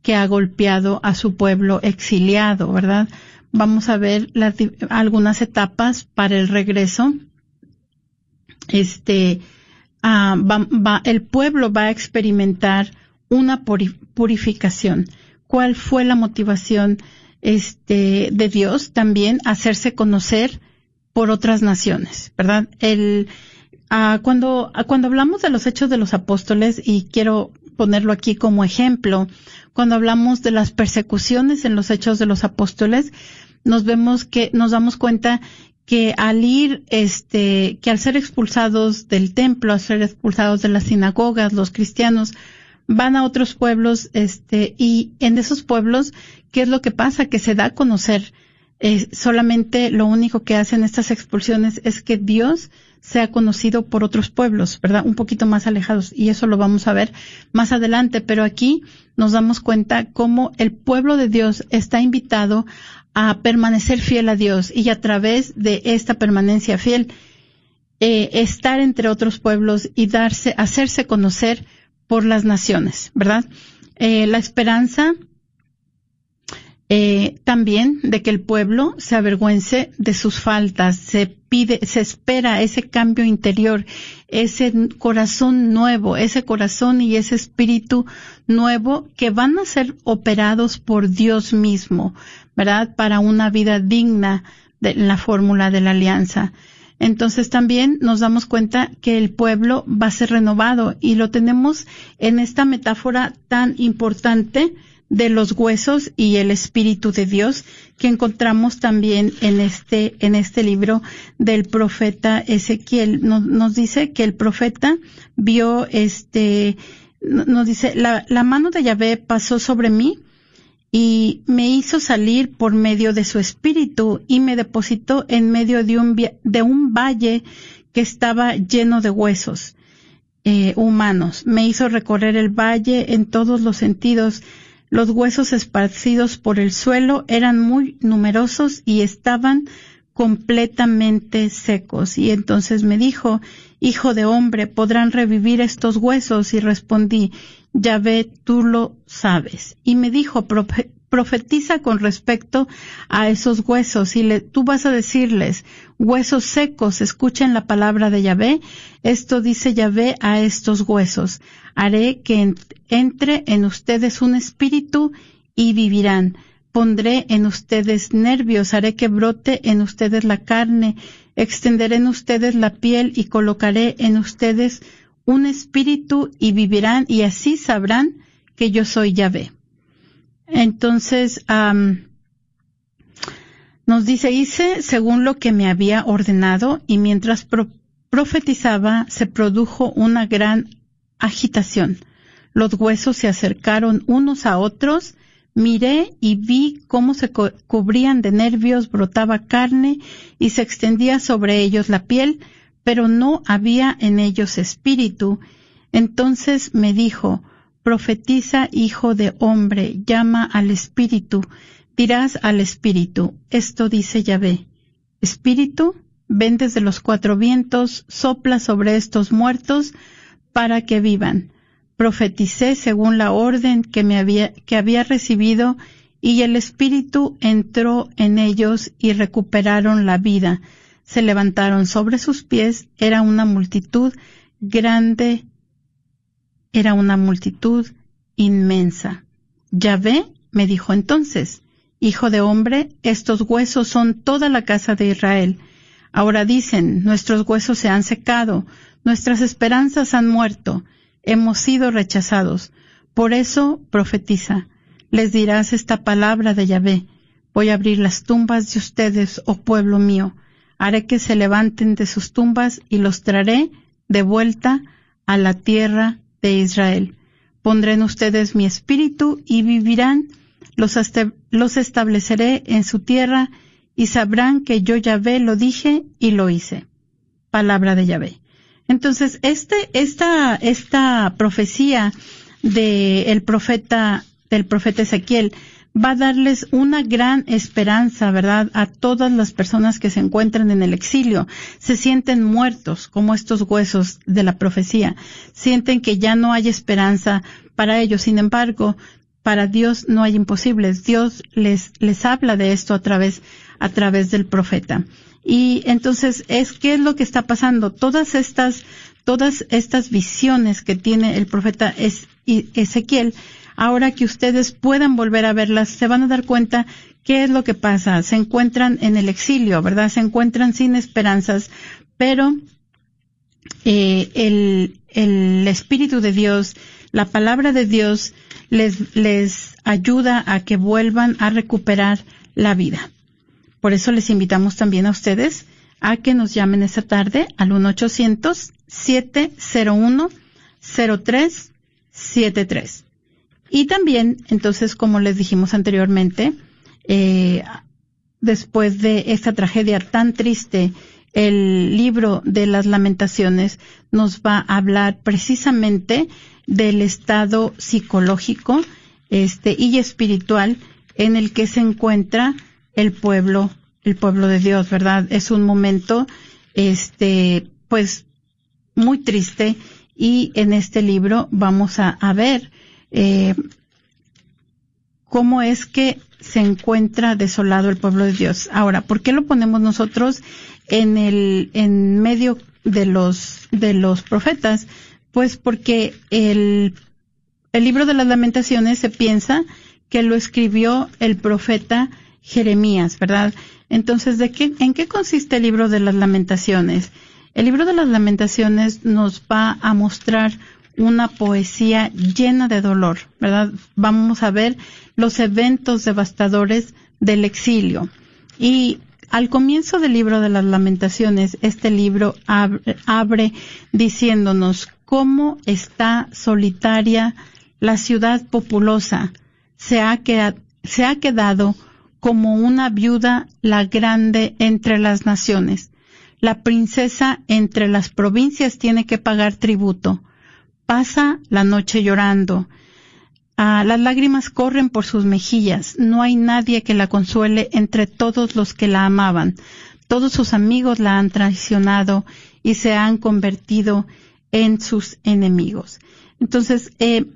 que ha golpeado a su pueblo exiliado, ¿verdad? Vamos a ver algunas etapas para el regreso. Este, ah, el pueblo va a experimentar una purificación. ¿Cuál fue la motivación este, de Dios? También hacerse conocer por otras naciones, ¿verdad? El, ah, cuando, cuando hablamos de los hechos de los apóstoles, y quiero ponerlo aquí como ejemplo, cuando hablamos de las persecuciones en los hechos de los apóstoles, nos vemos que, nos damos cuenta que al ir, este, que al ser expulsados del templo, al ser expulsados de las sinagogas, los cristianos van a otros pueblos, este, y en esos pueblos, ¿qué es lo que pasa? Que se da a conocer eh, solamente lo único que hacen estas expulsiones es que Dios sea conocido por otros pueblos, ¿verdad? Un poquito más alejados. Y eso lo vamos a ver más adelante. Pero aquí nos damos cuenta cómo el pueblo de Dios está invitado a permanecer fiel a Dios y a través de esta permanencia fiel, eh, estar entre otros pueblos y darse, hacerse conocer por las naciones, ¿verdad? Eh, la esperanza eh, también de que el pueblo se avergüence de sus faltas, se pide, se espera ese cambio interior, ese corazón nuevo, ese corazón y ese espíritu nuevo que van a ser operados por Dios mismo, ¿verdad? Para una vida digna de la fórmula de la alianza. Entonces también nos damos cuenta que el pueblo va a ser renovado y lo tenemos en esta metáfora tan importante de los huesos y el Espíritu de Dios que encontramos también en este, en este libro del profeta Ezequiel. Nos, dice que el profeta vio este, nos dice, la, la mano de Yahvé pasó sobre mí y me hizo salir por medio de su espíritu y me depositó en medio de un, de un valle que estaba lleno de huesos eh, humanos. Me hizo recorrer el valle en todos los sentidos los huesos esparcidos por el suelo eran muy numerosos y estaban completamente secos. Y entonces me dijo, Hijo de hombre, ¿podrán revivir estos huesos? Y respondí, Ya ve, tú lo sabes. Y me dijo, profetiza con respecto a esos huesos y le, tú vas a decirles, huesos secos, escuchen la palabra de Yahvé. Esto dice Yahvé a estos huesos. Haré que entre en ustedes un espíritu y vivirán. Pondré en ustedes nervios, haré que brote en ustedes la carne, extenderé en ustedes la piel y colocaré en ustedes un espíritu y vivirán y así sabrán que yo soy Yahvé. Entonces, nos dice, hice según lo que me había ordenado y mientras profetizaba se produjo una gran agitación. Los huesos se acercaron unos a otros, miré y vi cómo se cubrían de nervios, brotaba carne y se extendía sobre ellos la piel, pero no había en ellos espíritu. Entonces me dijo, Profetiza, hijo de hombre, llama al espíritu, dirás al espíritu, esto dice Yahvé. Espíritu, ven desde los cuatro vientos, sopla sobre estos muertos para que vivan. Profeticé según la orden que me había, que había recibido y el espíritu entró en ellos y recuperaron la vida. Se levantaron sobre sus pies, era una multitud grande era una multitud inmensa. Yahvé me dijo entonces, Hijo de hombre, estos huesos son toda la casa de Israel. Ahora dicen, nuestros huesos se han secado, nuestras esperanzas han muerto, hemos sido rechazados. Por eso profetiza, les dirás esta palabra de Yahvé. Voy a abrir las tumbas de ustedes, oh pueblo mío. Haré que se levanten de sus tumbas y los traeré de vuelta a la tierra de Israel. Pondré en ustedes mi espíritu y vivirán, los, los estableceré en su tierra y sabrán que yo Yahvé lo dije y lo hice. Palabra de Yahvé. Entonces, este, esta, esta profecía del profeta, del profeta Ezequiel va a darles una gran esperanza, ¿verdad? A todas las personas que se encuentran en el exilio. Se sienten muertos, como estos huesos de la profecía. Sienten que ya no hay esperanza para ellos. Sin embargo, para Dios no hay imposibles. Dios les, les habla de esto a través, a través del profeta. Y entonces es qué es lo que está pasando. Todas estas, todas estas visiones que tiene el profeta Ezequiel, ahora que ustedes puedan volver a verlas, se van a dar cuenta qué es lo que pasa. Se encuentran en el exilio, ¿verdad? Se encuentran sin esperanzas, pero eh, el, el Espíritu de Dios, la palabra de Dios les, les ayuda a que vuelvan a recuperar la vida. Por eso les invitamos también a ustedes a que nos llamen esta tarde al 1-800-701-0373. Y también, entonces, como les dijimos anteriormente, eh, después de esta tragedia tan triste, el libro de las lamentaciones nos va a hablar precisamente del estado psicológico este, y espiritual en el que se encuentra el pueblo, el pueblo de Dios, ¿verdad? Es un momento, este, pues, muy triste y en este libro vamos a, ver eh, cómo es que se encuentra desolado el pueblo de Dios. Ahora, ¿por qué lo ponemos nosotros en el, en medio de los, de los profetas? Pues porque el, el libro de las lamentaciones se piensa que lo escribió el profeta Jeremías, ¿verdad? Entonces, ¿de qué, ¿en qué consiste el libro de las lamentaciones? El libro de las lamentaciones nos va a mostrar una poesía llena de dolor, ¿verdad? Vamos a ver los eventos devastadores del exilio. Y al comienzo del libro de las lamentaciones, este libro abre, abre diciéndonos cómo está solitaria la ciudad populosa. Se ha, se ha quedado como una viuda la grande entre las naciones. La princesa entre las provincias tiene que pagar tributo. Pasa la noche llorando. Ah, las lágrimas corren por sus mejillas. No hay nadie que la consuele entre todos los que la amaban. Todos sus amigos la han traicionado y se han convertido en sus enemigos. Entonces, eh,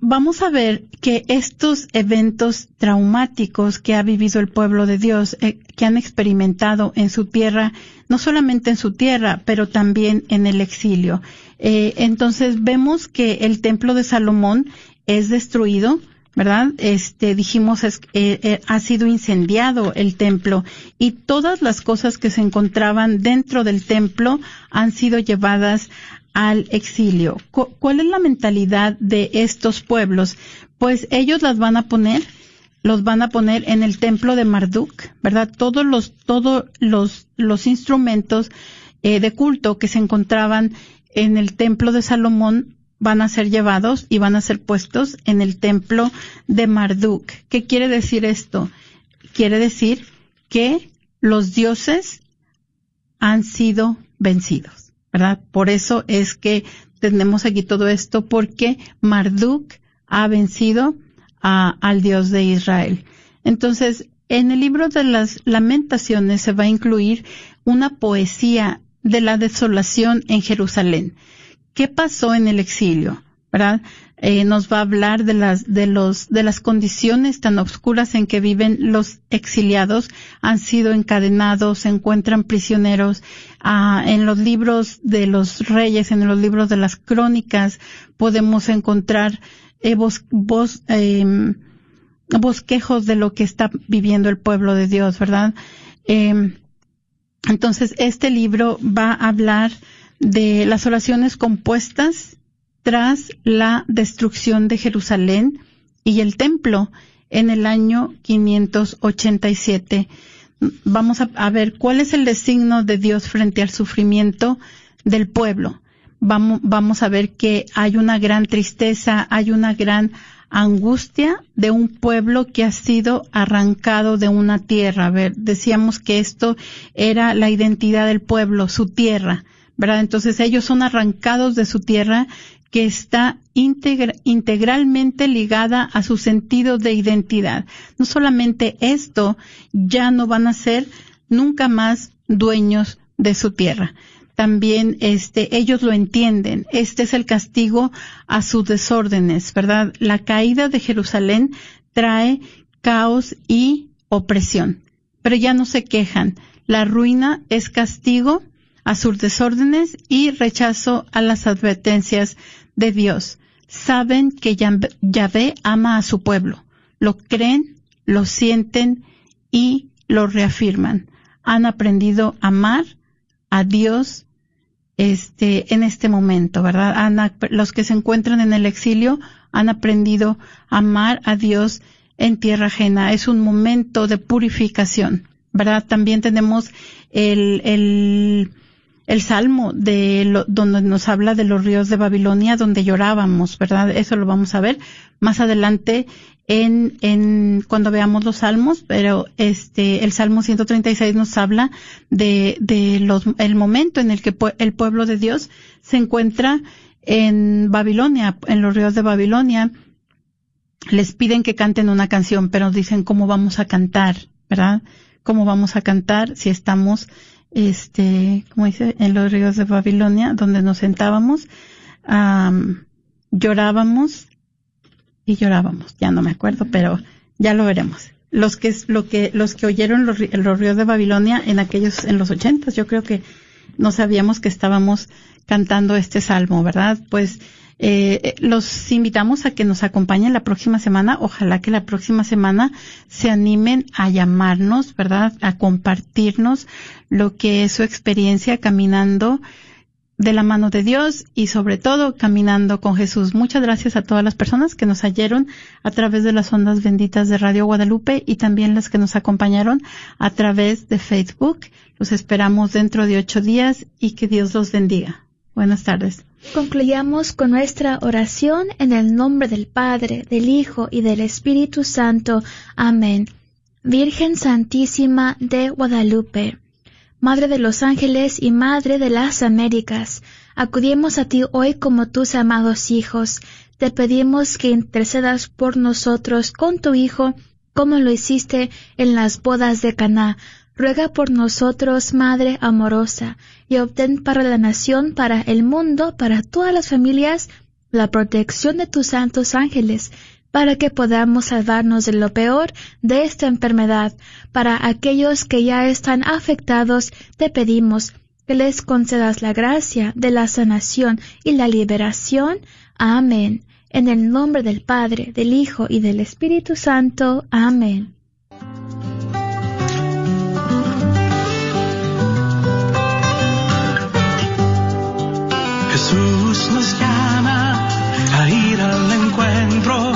vamos a ver que estos eventos traumáticos que ha vivido el pueblo de Dios, eh, que han experimentado en su tierra, no solamente en su tierra, pero también en el exilio. Eh, entonces vemos que el templo de Salomón es destruido, ¿verdad? Este, dijimos, es, eh, ha sido incendiado el templo y todas las cosas que se encontraban dentro del templo han sido llevadas al exilio. ¿Cuál es la mentalidad de estos pueblos? Pues ellos las van a poner, los van a poner en el templo de Marduk, ¿verdad? Todos los, todos los, los instrumentos eh, de culto que se encontraban en el templo de Salomón van a ser llevados y van a ser puestos en el templo de Marduk. ¿Qué quiere decir esto? Quiere decir que los dioses han sido vencidos. ¿Verdad? Por eso es que tenemos aquí todo esto, porque Marduk ha vencido al Dios de Israel. Entonces, en el libro de las lamentaciones se va a incluir una poesía de la desolación en Jerusalén. ¿Qué pasó en el exilio? ¿Verdad? Eh, nos va a hablar de las, de los, de las condiciones tan oscuras en que viven los exiliados, han sido encadenados, se encuentran prisioneros. Ah, en los libros de los reyes, en los libros de las crónicas, podemos encontrar eh, em, bosquejos de lo que está viviendo el pueblo de Dios, ¿verdad? Em, entonces, este libro va a hablar de las oraciones compuestas tras la destrucción de Jerusalén y el templo en el año 587. Vamos a, ver cuál es el designo de Dios frente al sufrimiento del pueblo. Vamos, a ver que hay una gran tristeza, hay una gran angustia de un pueblo que ha sido arrancado de una tierra. A ver, decíamos que esto era la identidad del pueblo, su tierra, ¿verdad? Entonces ellos son arrancados de su tierra que está integralmente ligada a su sentido de identidad. No solamente esto, ya no van a ser nunca más dueños de su tierra. También este, ellos lo entienden. Este es el castigo a sus desórdenes, ¿verdad? La caída de Jerusalén trae caos y opresión. Pero ya no se quejan. La ruina es castigo a sus desórdenes y rechazo a las advertencias de Dios. Saben que Yahvé ama a su pueblo. Lo creen, lo sienten y lo reafirman. Han aprendido a amar a Dios este, en este momento, ¿verdad? los que se encuentran en el exilio han aprendido a amar a Dios en tierra ajena. Es un momento de purificación, ¿verdad? También tenemos el, el el salmo de lo, donde nos habla de los ríos de Babilonia donde llorábamos, ¿verdad? Eso lo vamos a ver más adelante en, en cuando veamos los salmos, pero este el Salmo 136 nos habla de, de los, el momento en el que el pueblo de Dios se encuentra en Babilonia, en los ríos de Babilonia. Les piden que canten una canción, pero dicen cómo vamos a cantar, ¿verdad? ¿Cómo vamos a cantar si estamos este, como dice, en los ríos de Babilonia, donde nos sentábamos, llorábamos y llorábamos, ya no me acuerdo, pero ya lo veremos. Los que, lo que, los que oyeron los, los ríos de Babilonia en aquellos, en los ochentas, yo creo que no sabíamos que estábamos cantando este salmo, ¿verdad? Pues, eh, los invitamos a que nos acompañen la próxima semana. Ojalá que la próxima semana se animen a llamarnos, ¿verdad? A compartirnos lo que es su experiencia caminando de la mano de Dios y sobre todo caminando con Jesús. Muchas gracias a todas las personas que nos oyeron a través de las ondas benditas de Radio Guadalupe y también las que nos acompañaron a través de Facebook. Los esperamos dentro de ocho días y que Dios los bendiga. Buenas tardes. Concluyamos con nuestra oración en el nombre del Padre, del Hijo y del Espíritu Santo. Amén. Virgen Santísima de Guadalupe, Madre de los ángeles y Madre de las Américas, acudimos a ti hoy como tus amados hijos. Te pedimos que intercedas por nosotros con tu Hijo, como lo hiciste en las bodas de Caná ruega por nosotros, Madre amorosa, y obtén para la nación, para el mundo, para todas las familias, la protección de tus santos ángeles, para que podamos salvarnos de lo peor de esta enfermedad. Para aquellos que ya están afectados, te pedimos que les concedas la gracia de la sanación y la liberación. Amén. En el nombre del Padre, del Hijo y del Espíritu Santo. Amén. Jesús nos llama a ir al encuentro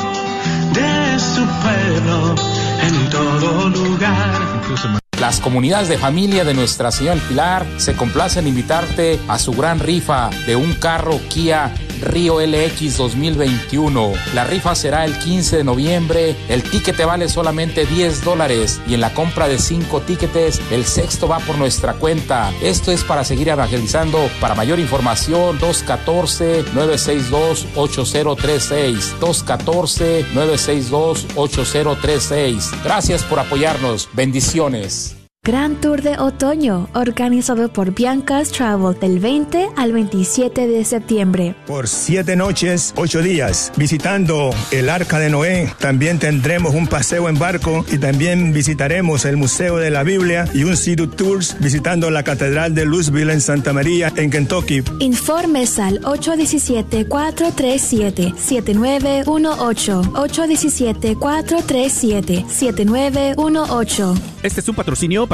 de su pueblo en todo lugar. Las comunidades de familia de Nuestra Señora Pilar se complacen en invitarte a su gran rifa de un carro Kia Río LX 2021. La rifa será el 15 de noviembre. El ticket vale solamente 10 dólares y en la compra de 5 tickets el sexto va por nuestra cuenta. Esto es para seguir evangelizando. Para mayor información 214-962-8036. 214-962-8036. Gracias por apoyarnos. Bendiciones. Gran Tour de Otoño, organizado por Bianca's Travel del 20 al 27 de septiembre. Por siete noches, ocho días, visitando el Arca de Noé. También tendremos un paseo en barco y también visitaremos el Museo de la Biblia y un City Tours visitando la Catedral de Louisville en Santa María, en Kentucky. Informes al 817-437-7918. 817-437-7918. Este es un patrocinio para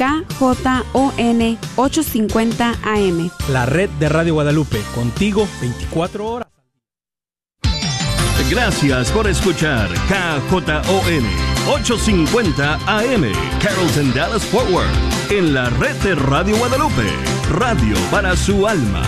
KJON 850 AM. La red de Radio Guadalupe, contigo 24 horas. Gracias por escuchar KJON 850 AM, Carrollton Dallas Forward, en la red de Radio Guadalupe, radio para su alma.